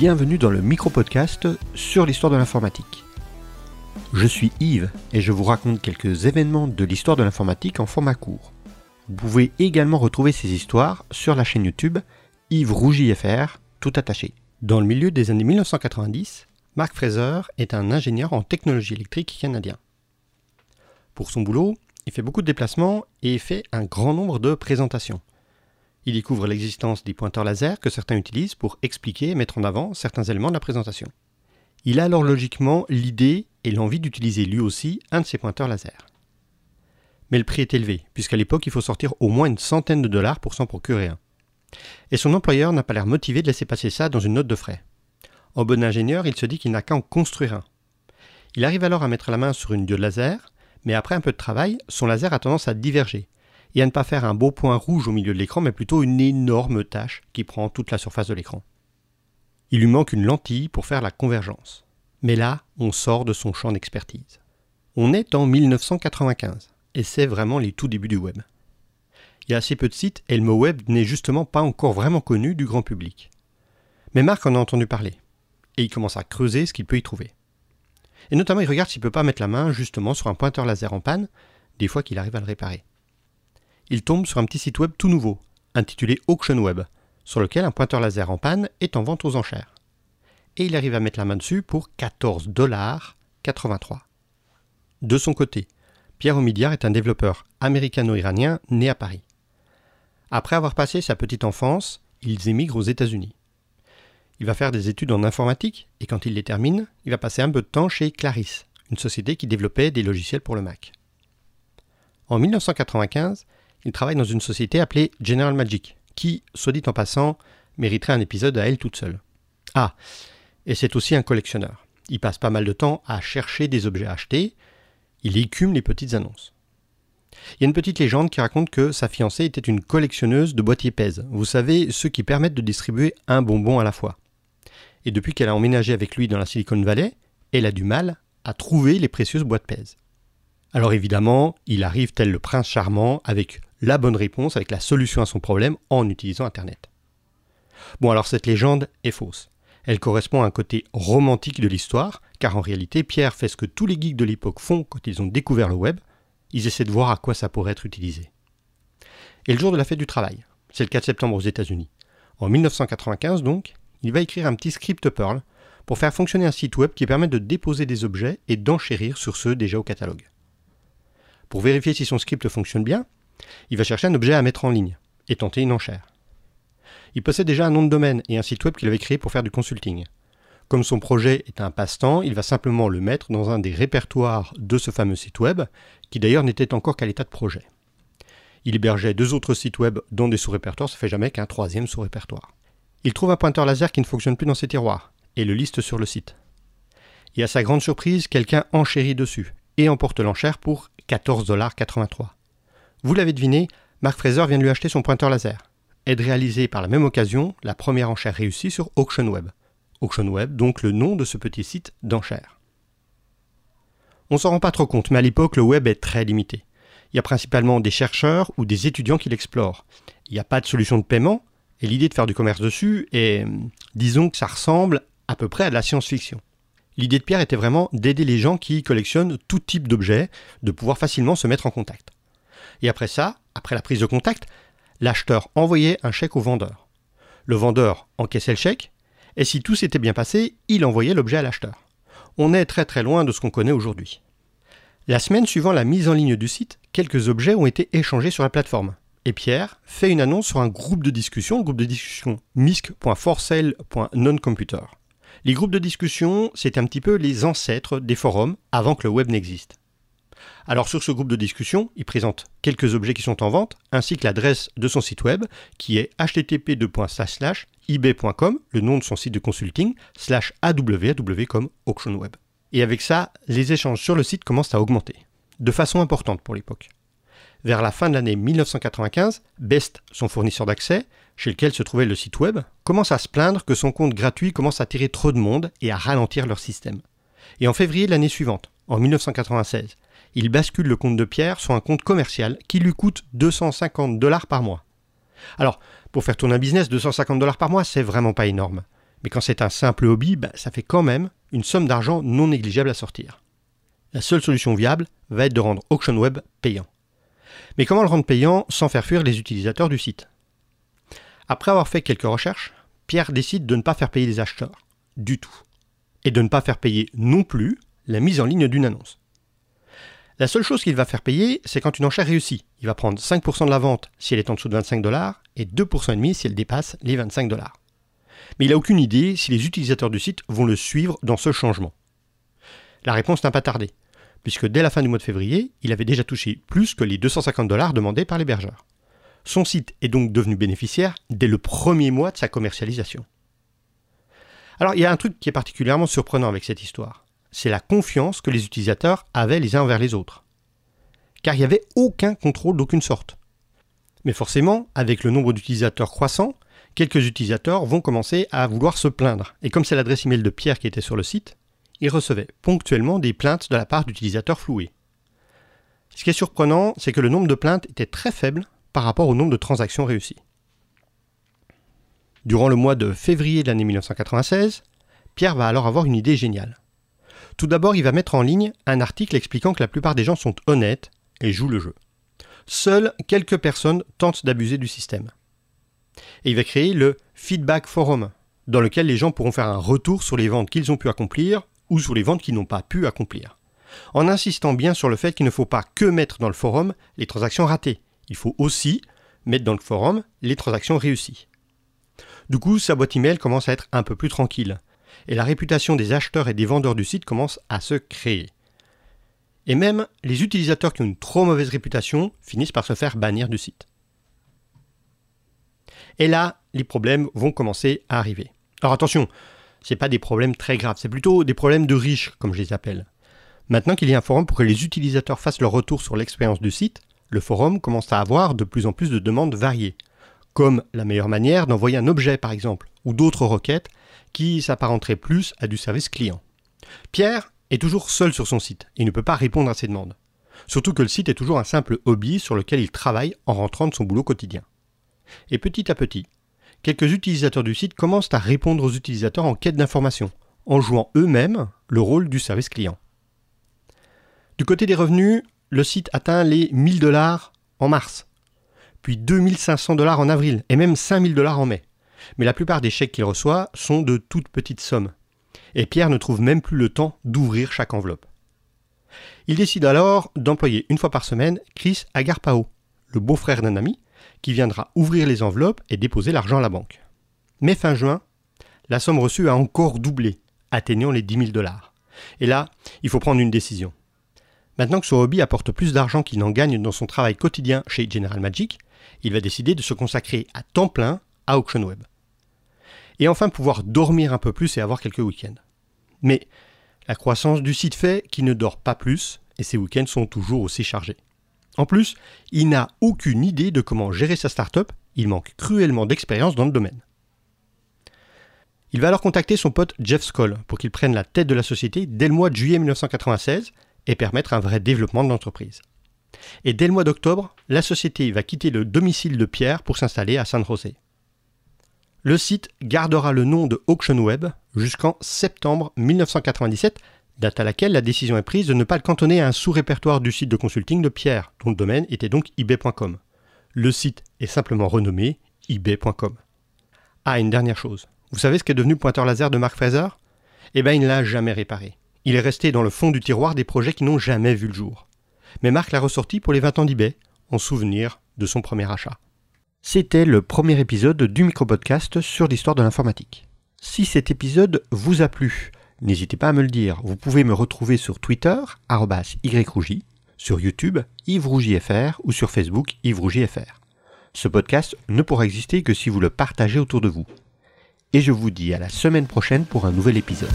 Bienvenue dans le micro-podcast sur l'histoire de l'informatique. Je suis Yves et je vous raconte quelques événements de l'histoire de l'informatique en format court. Vous pouvez également retrouver ces histoires sur la chaîne YouTube Yves Rougy FR, tout attaché. Dans le milieu des années 1990, Mark Fraser est un ingénieur en technologie électrique canadien. Pour son boulot, il fait beaucoup de déplacements et fait un grand nombre de présentations. Il découvre l'existence des pointeurs laser que certains utilisent pour expliquer et mettre en avant certains éléments de la présentation. Il a alors logiquement l'idée et l'envie d'utiliser lui aussi un de ces pointeurs laser. Mais le prix est élevé, puisqu'à l'époque il faut sortir au moins une centaine de dollars pour s'en procurer un. Et son employeur n'a pas l'air motivé de laisser passer ça dans une note de frais. En bon ingénieur, il se dit qu'il n'a qu'à en construire un. Il arrive alors à mettre la main sur une diode laser, mais après un peu de travail, son laser a tendance à diverger, et à ne pas faire un beau point rouge au milieu de l'écran, mais plutôt une énorme tache qui prend toute la surface de l'écran. Il lui manque une lentille pour faire la convergence. Mais là, on sort de son champ d'expertise. On est en 1995, et c'est vraiment les tout débuts du web. Il y a assez peu de sites et le mot web n'est justement pas encore vraiment connu du grand public. Mais Marc en a entendu parler, et il commence à creuser ce qu'il peut y trouver. Et notamment, il regarde s'il ne peut pas mettre la main justement sur un pointeur laser en panne, des fois qu'il arrive à le réparer il tombe sur un petit site web tout nouveau, intitulé Auction Web, sur lequel un pointeur laser en panne est en vente aux enchères. Et il arrive à mettre la main dessus pour 14 dollars 83. De son côté, Pierre Omidyar est un développeur américano-iranien né à Paris. Après avoir passé sa petite enfance, ils émigrent aux États-Unis. Il va faire des études en informatique et quand il les termine, il va passer un peu de temps chez Claris, une société qui développait des logiciels pour le Mac. En 1995, il travaille dans une société appelée General Magic, qui, soit dit en passant, mériterait un épisode à elle toute seule. Ah, et c'est aussi un collectionneur. Il passe pas mal de temps à chercher des objets à acheter, il écume les petites annonces. Il y a une petite légende qui raconte que sa fiancée était une collectionneuse de boîtiers pèse, vous savez, ceux qui permettent de distribuer un bonbon à la fois. Et depuis qu'elle a emménagé avec lui dans la Silicon Valley, elle a du mal à trouver les précieuses boîtes pèse. Alors évidemment, il arrive tel le prince charmant avec la bonne réponse avec la solution à son problème en utilisant Internet. Bon alors cette légende est fausse. Elle correspond à un côté romantique de l'histoire, car en réalité Pierre fait ce que tous les geeks de l'époque font quand ils ont découvert le web, ils essaient de voir à quoi ça pourrait être utilisé. Et le jour de la fête du travail, c'est le 4 septembre aux États-Unis. En 1995 donc, il va écrire un petit script Perl pour faire fonctionner un site web qui permet de déposer des objets et d'enchérir sur ceux déjà au catalogue. Pour vérifier si son script fonctionne bien, il va chercher un objet à mettre en ligne et tenter une enchère. Il possède déjà un nom de domaine et un site web qu'il avait créé pour faire du consulting. Comme son projet est un passe-temps, il va simplement le mettre dans un des répertoires de ce fameux site web, qui d'ailleurs n'était encore qu'à l'état de projet. Il hébergeait deux autres sites web dans des sous-répertoires, ça fait jamais qu'un troisième sous-répertoire. Il trouve un pointeur laser qui ne fonctionne plus dans ses tiroirs, et le liste sur le site. Et à sa grande surprise, quelqu'un enchérit dessus, et emporte l'enchère pour 14,83$. Vous l'avez deviné, Mark Fraser vient de lui acheter son pointeur laser. Aide réalisée par la même occasion, la première enchère réussie sur Auction Web. Auction Web, donc le nom de ce petit site d'enchères. On s'en rend pas trop compte, mais à l'époque, le web est très limité. Il y a principalement des chercheurs ou des étudiants qui l'explorent. Il n'y a pas de solution de paiement, et l'idée de faire du commerce dessus est, disons que ça ressemble à peu près à de la science-fiction. L'idée de Pierre était vraiment d'aider les gens qui collectionnent tout type d'objets, de pouvoir facilement se mettre en contact. Et après ça, après la prise de contact, l'acheteur envoyait un chèque au vendeur. Le vendeur encaissait le chèque, et si tout s'était bien passé, il envoyait l'objet à l'acheteur. On est très très loin de ce qu'on connaît aujourd'hui. La semaine suivant la mise en ligne du site, quelques objets ont été échangés sur la plateforme. Et Pierre fait une annonce sur un groupe de discussion, le groupe de discussion misc.forsale.noncomputer. Les groupes de discussion, c'est un petit peu les ancêtres des forums avant que le web n'existe. Alors sur ce groupe de discussion, il présente quelques objets qui sont en vente, ainsi que l'adresse de son site web, qui est http://ib.com, le nom de son site de consulting, slash. Et avec ça, les échanges sur le site commencent à augmenter, de façon importante pour l'époque. Vers la fin de l'année 1995, Best, son fournisseur d'accès, chez lequel se trouvait le site web, commence à se plaindre que son compte gratuit commence à attirer trop de monde et à ralentir leur système. Et en février de l'année suivante, en 1996, il bascule le compte de Pierre sur un compte commercial qui lui coûte 250 dollars par mois. Alors, pour faire tourner un business, 250 dollars par mois, c'est vraiment pas énorme. Mais quand c'est un simple hobby, bah, ça fait quand même une somme d'argent non négligeable à sortir. La seule solution viable va être de rendre AuctionWeb payant. Mais comment le rendre payant sans faire fuir les utilisateurs du site? Après avoir fait quelques recherches, Pierre décide de ne pas faire payer les acheteurs, du tout. Et de ne pas faire payer non plus la mise en ligne d'une annonce. La seule chose qu'il va faire payer, c'est quand une enchère réussit. Il va prendre 5% de la vente si elle est en dessous de 25 dollars et 2,5% si elle dépasse les 25 dollars. Mais il n'a aucune idée si les utilisateurs du site vont le suivre dans ce changement. La réponse n'a pas tardé, puisque dès la fin du mois de février, il avait déjà touché plus que les 250 dollars demandés par l'hébergeur. Son site est donc devenu bénéficiaire dès le premier mois de sa commercialisation. Alors il y a un truc qui est particulièrement surprenant avec cette histoire c'est la confiance que les utilisateurs avaient les uns envers les autres. Car il n'y avait aucun contrôle d'aucune sorte. Mais forcément, avec le nombre d'utilisateurs croissant, quelques utilisateurs vont commencer à vouloir se plaindre. Et comme c'est l'adresse email de Pierre qui était sur le site, il recevait ponctuellement des plaintes de la part d'utilisateurs floués. Ce qui est surprenant, c'est que le nombre de plaintes était très faible par rapport au nombre de transactions réussies. Durant le mois de février de l'année 1996, Pierre va alors avoir une idée géniale. Tout d'abord, il va mettre en ligne un article expliquant que la plupart des gens sont honnêtes et jouent le jeu. Seules quelques personnes tentent d'abuser du système. Et il va créer le Feedback Forum, dans lequel les gens pourront faire un retour sur les ventes qu'ils ont pu accomplir ou sur les ventes qu'ils n'ont pas pu accomplir. En insistant bien sur le fait qu'il ne faut pas que mettre dans le forum les transactions ratées, il faut aussi mettre dans le forum les transactions réussies. Du coup, sa boîte email commence à être un peu plus tranquille et la réputation des acheteurs et des vendeurs du site commence à se créer. Et même les utilisateurs qui ont une trop mauvaise réputation finissent par se faire bannir du site. Et là, les problèmes vont commencer à arriver. Alors attention, ce pas des problèmes très graves, c'est plutôt des problèmes de riches, comme je les appelle. Maintenant qu'il y a un forum pour que les utilisateurs fassent leur retour sur l'expérience du site, le forum commence à avoir de plus en plus de demandes variées, comme la meilleure manière d'envoyer un objet par exemple, ou d'autres requêtes qui s'apparenterait plus à du service client. Pierre est toujours seul sur son site et ne peut pas répondre à ses demandes. Surtout que le site est toujours un simple hobby sur lequel il travaille en rentrant de son boulot quotidien. Et petit à petit, quelques utilisateurs du site commencent à répondre aux utilisateurs en quête d'informations, en jouant eux-mêmes le rôle du service client. Du côté des revenus, le site atteint les 1000 dollars en mars, puis 2500 dollars en avril et même 5000 dollars en mai mais la plupart des chèques qu'il reçoit sont de toutes petites sommes. Et Pierre ne trouve même plus le temps d'ouvrir chaque enveloppe. Il décide alors d'employer une fois par semaine Chris Agarpao, le beau-frère d'un ami, qui viendra ouvrir les enveloppes et déposer l'argent à la banque. Mais fin juin, la somme reçue a encore doublé, atteignant les 10 000 dollars. Et là, il faut prendre une décision. Maintenant que son hobby apporte plus d'argent qu'il n'en gagne dans son travail quotidien chez General Magic, il va décider de se consacrer à temps plein à AuctionWeb et enfin pouvoir dormir un peu plus et avoir quelques week-ends. Mais la croissance du site fait qu'il ne dort pas plus et ses week-ends sont toujours aussi chargés. En plus, il n'a aucune idée de comment gérer sa start-up, il manque cruellement d'expérience dans le domaine. Il va alors contacter son pote Jeff Skoll pour qu'il prenne la tête de la société dès le mois de juillet 1996 et permettre un vrai développement de l'entreprise. Et dès le mois d'octobre, la société va quitter le domicile de Pierre pour s'installer à San José. Le site gardera le nom de AuctionWeb jusqu'en septembre 1997, date à laquelle la décision est prise de ne pas le cantonner à un sous-répertoire du site de consulting de Pierre, dont le domaine était donc ebay.com. Le site est simplement renommé ebay.com. Ah, une dernière chose. Vous savez ce qu'est devenu le pointeur laser de Mark Fraser? Eh bien, il ne l'a jamais réparé. Il est resté dans le fond du tiroir des projets qui n'ont jamais vu le jour. Mais Mark l'a ressorti pour les 20 ans d'eBay, en souvenir de son premier achat. C'était le premier épisode du micro-podcast sur l'histoire de l'informatique. Si cet épisode vous a plu, n'hésitez pas à me le dire. Vous pouvez me retrouver sur Twitter, yrougi, sur YouTube, YvesRougiFR ou sur Facebook, YvesRougiFR. Ce podcast ne pourra exister que si vous le partagez autour de vous. Et je vous dis à la semaine prochaine pour un nouvel épisode.